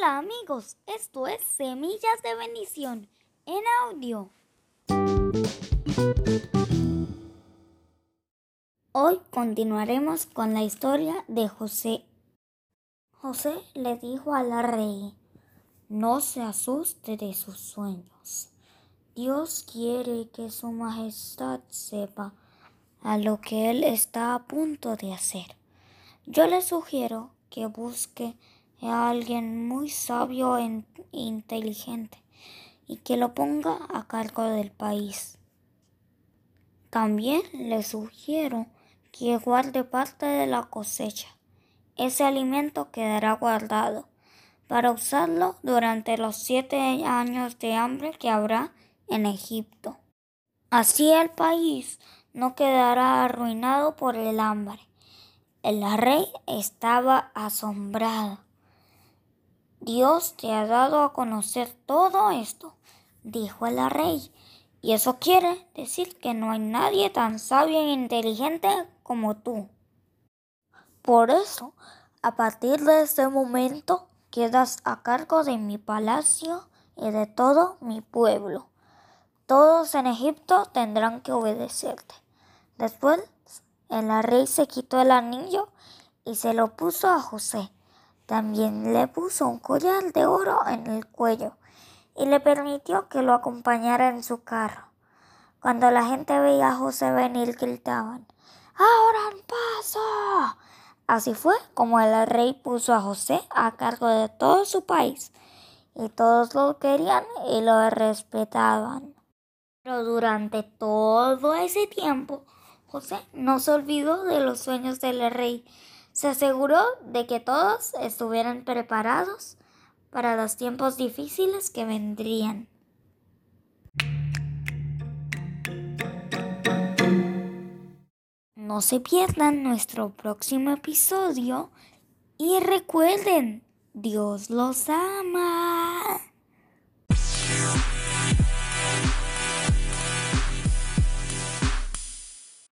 Hola amigos, esto es Semillas de Bendición en audio. Hoy continuaremos con la historia de José. José le dijo a la rey, no se asuste de sus sueños. Dios quiere que su majestad sepa a lo que él está a punto de hacer. Yo le sugiero que busque a alguien muy sabio e inteligente y que lo ponga a cargo del país. También le sugiero que guarde parte de la cosecha. Ese alimento quedará guardado para usarlo durante los siete años de hambre que habrá en Egipto. Así el país no quedará arruinado por el hambre. El rey estaba asombrado. Dios te ha dado a conocer todo esto, dijo el rey, y eso quiere decir que no hay nadie tan sabio e inteligente como tú. Por eso, a partir de este momento, quedas a cargo de mi palacio y de todo mi pueblo. Todos en Egipto tendrán que obedecerte. Después el rey se quitó el anillo y se lo puso a José. También le puso un collar de oro en el cuello y le permitió que lo acompañara en su carro. Cuando la gente veía a José venir, gritaban, ¡Abran paso! Así fue como el rey puso a José a cargo de todo su país y todos lo querían y lo respetaban. Pero durante todo ese tiempo, José no se olvidó de los sueños del rey. Se aseguró de que todos estuvieran preparados para los tiempos difíciles que vendrían. No se pierdan nuestro próximo episodio y recuerden, Dios los ama.